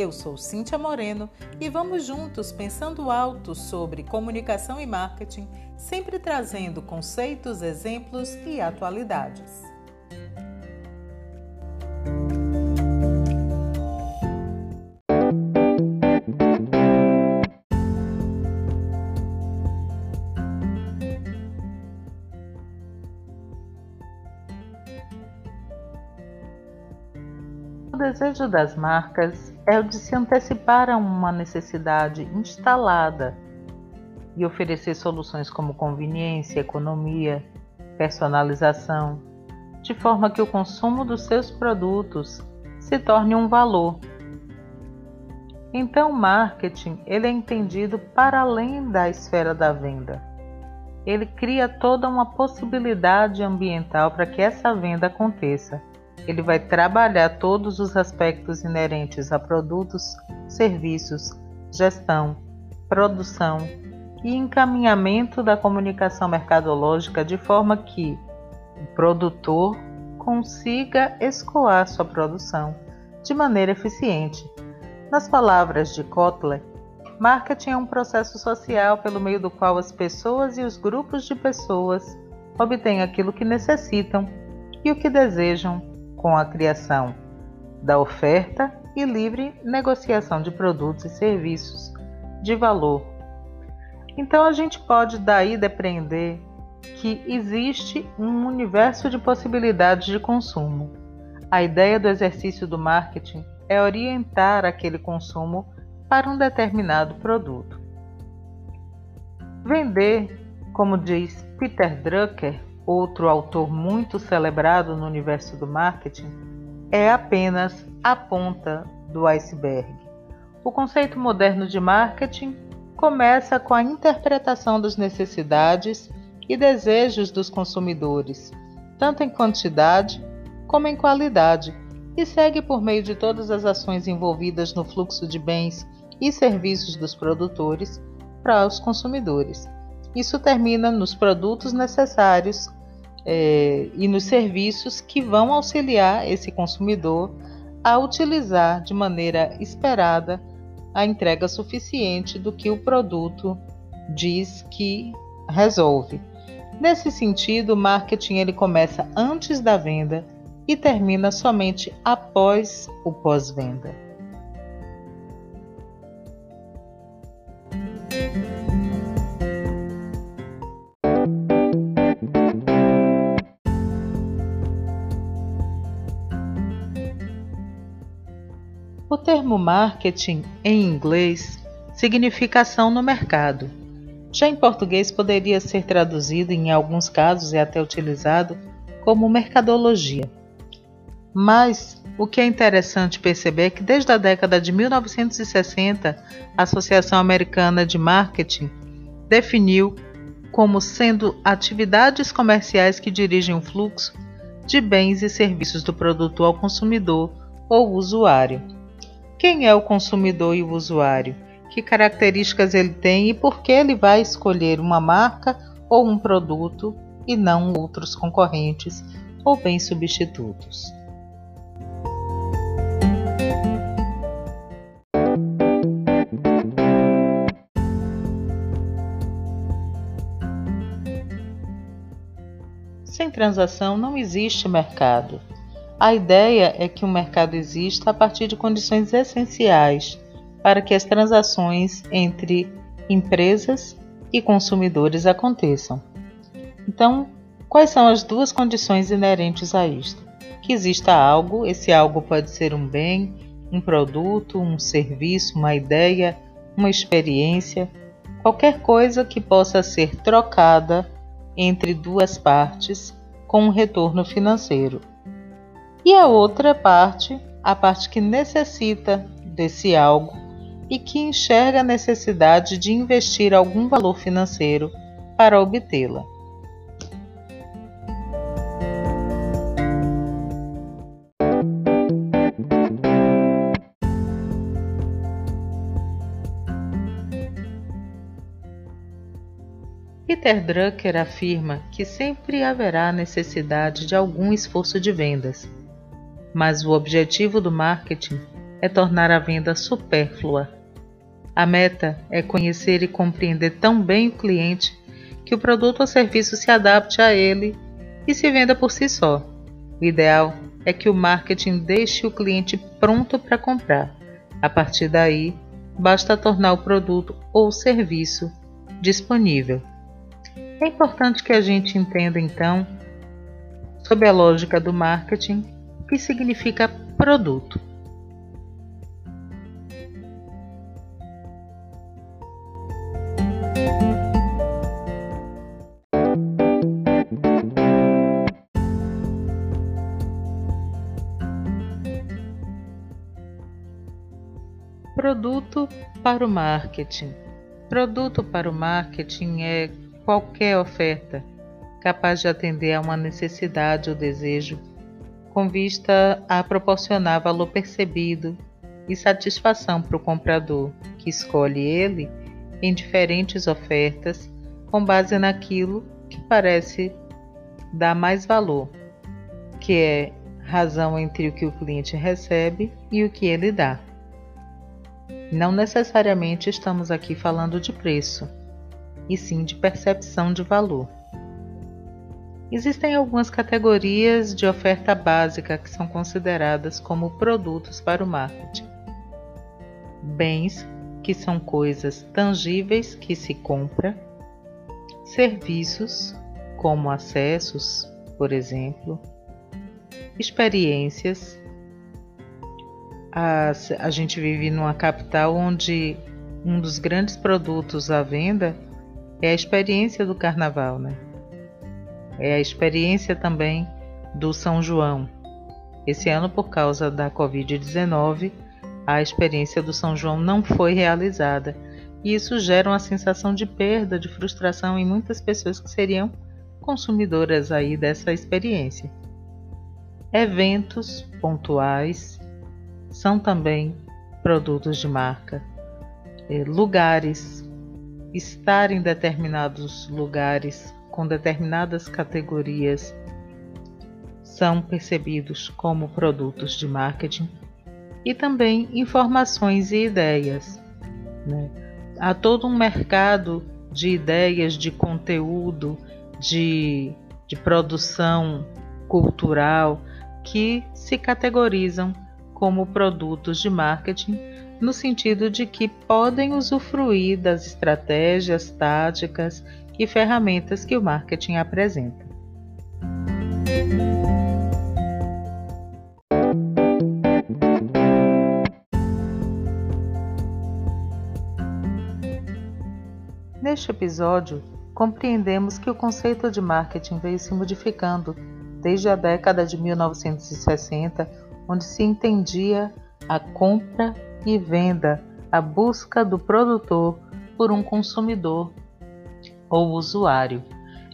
Eu sou Cíntia Moreno e vamos juntos pensando alto sobre comunicação e marketing, sempre trazendo conceitos, exemplos e atualidades. O desejo das marcas é o de se antecipar a uma necessidade instalada e oferecer soluções como conveniência, economia, personalização, de forma que o consumo dos seus produtos se torne um valor. Então, o marketing ele é entendido para além da esfera da venda. Ele cria toda uma possibilidade ambiental para que essa venda aconteça ele vai trabalhar todos os aspectos inerentes a produtos, serviços, gestão, produção e encaminhamento da comunicação mercadológica de forma que o produtor consiga escoar sua produção de maneira eficiente. Nas palavras de Kotler, marketing é um processo social pelo meio do qual as pessoas e os grupos de pessoas obtêm aquilo que necessitam e o que desejam com a criação da oferta e livre negociação de produtos e serviços de valor. Então a gente pode daí depreender que existe um universo de possibilidades de consumo. A ideia do exercício do marketing é orientar aquele consumo para um determinado produto. Vender, como diz Peter Drucker, outro autor muito celebrado no universo do marketing, é apenas a ponta do iceberg. O conceito moderno de marketing começa com a interpretação das necessidades e desejos dos consumidores, tanto em quantidade como em qualidade, e segue por meio de todas as ações envolvidas no fluxo de bens e serviços dos produtores para os consumidores. Isso termina nos produtos necessários é, e nos serviços que vão auxiliar esse consumidor a utilizar de maneira esperada a entrega suficiente do que o produto diz que resolve. Nesse sentido, o marketing ele começa antes da venda e termina somente após o pós-venda. Termo marketing em inglês significa ação no mercado. Já em português poderia ser traduzido em alguns casos e até utilizado como mercadologia. Mas o que é interessante perceber é que desde a década de 1960, a Associação Americana de Marketing definiu como sendo atividades comerciais que dirigem o fluxo de bens e serviços do produtor ao consumidor ou usuário. Quem é o consumidor e o usuário? Que características ele tem e por que ele vai escolher uma marca ou um produto e não outros concorrentes ou bens substitutos? Sem transação não existe mercado. A ideia é que o mercado exista a partir de condições essenciais para que as transações entre empresas e consumidores aconteçam. Então, quais são as duas condições inerentes a isto? Que exista algo, esse algo pode ser um bem, um produto, um serviço, uma ideia, uma experiência, qualquer coisa que possa ser trocada entre duas partes com um retorno financeiro. E a outra parte, a parte que necessita desse algo e que enxerga a necessidade de investir algum valor financeiro para obtê-la. Peter Drucker afirma que sempre haverá necessidade de algum esforço de vendas, mas o objetivo do marketing é tornar a venda supérflua. A meta é conhecer e compreender tão bem o cliente que o produto ou serviço se adapte a ele e se venda por si só. O ideal é que o marketing deixe o cliente pronto para comprar. A partir daí, basta tornar o produto ou serviço disponível. É importante que a gente entenda então, sob a lógica do marketing, que significa produto. Produto para o marketing. Produto para o marketing é qualquer oferta capaz de atender a uma necessidade ou desejo, com vista a proporcionar valor percebido e satisfação para o comprador, que escolhe ele em diferentes ofertas com base naquilo que parece dar mais valor, que é razão entre o que o cliente recebe e o que ele dá. Não necessariamente estamos aqui falando de preço, e sim de percepção de valor. Existem algumas categorias de oferta básica que são consideradas como produtos para o marketing. Bens, que são coisas tangíveis que se compra, serviços, como acessos, por exemplo, experiências, a, a gente vive numa capital onde um dos grandes produtos à venda é a experiência do carnaval, né? É a experiência também do São João. Esse ano, por causa da Covid-19, a experiência do São João não foi realizada. E isso gera uma sensação de perda, de frustração em muitas pessoas que seriam consumidoras aí dessa experiência. Eventos pontuais são também produtos de marca. É, lugares, estar em determinados lugares com determinadas categorias são percebidos como produtos de marketing e também informações e ideias. Né? Há todo um mercado de ideias, de conteúdo, de, de produção cultural que se categorizam como produtos de marketing, no sentido de que podem usufruir das estratégias, táticas e ferramentas que o marketing apresenta. Neste episódio, compreendemos que o conceito de marketing veio se modificando desde a década de 1960 onde se entendia a compra e venda, a busca do produtor por um consumidor ou usuário.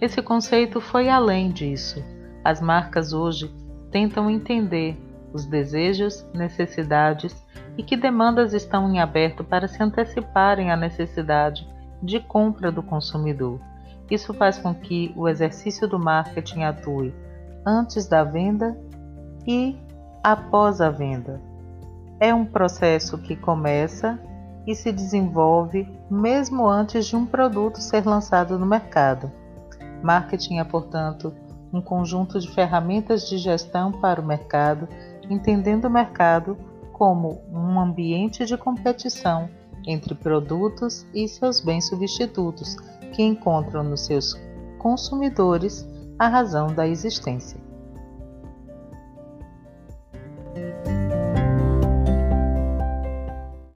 Esse conceito foi além disso. As marcas hoje tentam entender os desejos, necessidades e que demandas estão em aberto para se anteciparem à necessidade de compra do consumidor. Isso faz com que o exercício do marketing atue antes da venda e após a venda. É um processo que começa e se desenvolve mesmo antes de um produto ser lançado no mercado. Marketing é, portanto, um conjunto de ferramentas de gestão para o mercado, entendendo o mercado como um ambiente de competição entre produtos e seus bens substitutos, que encontram nos seus consumidores a razão da existência.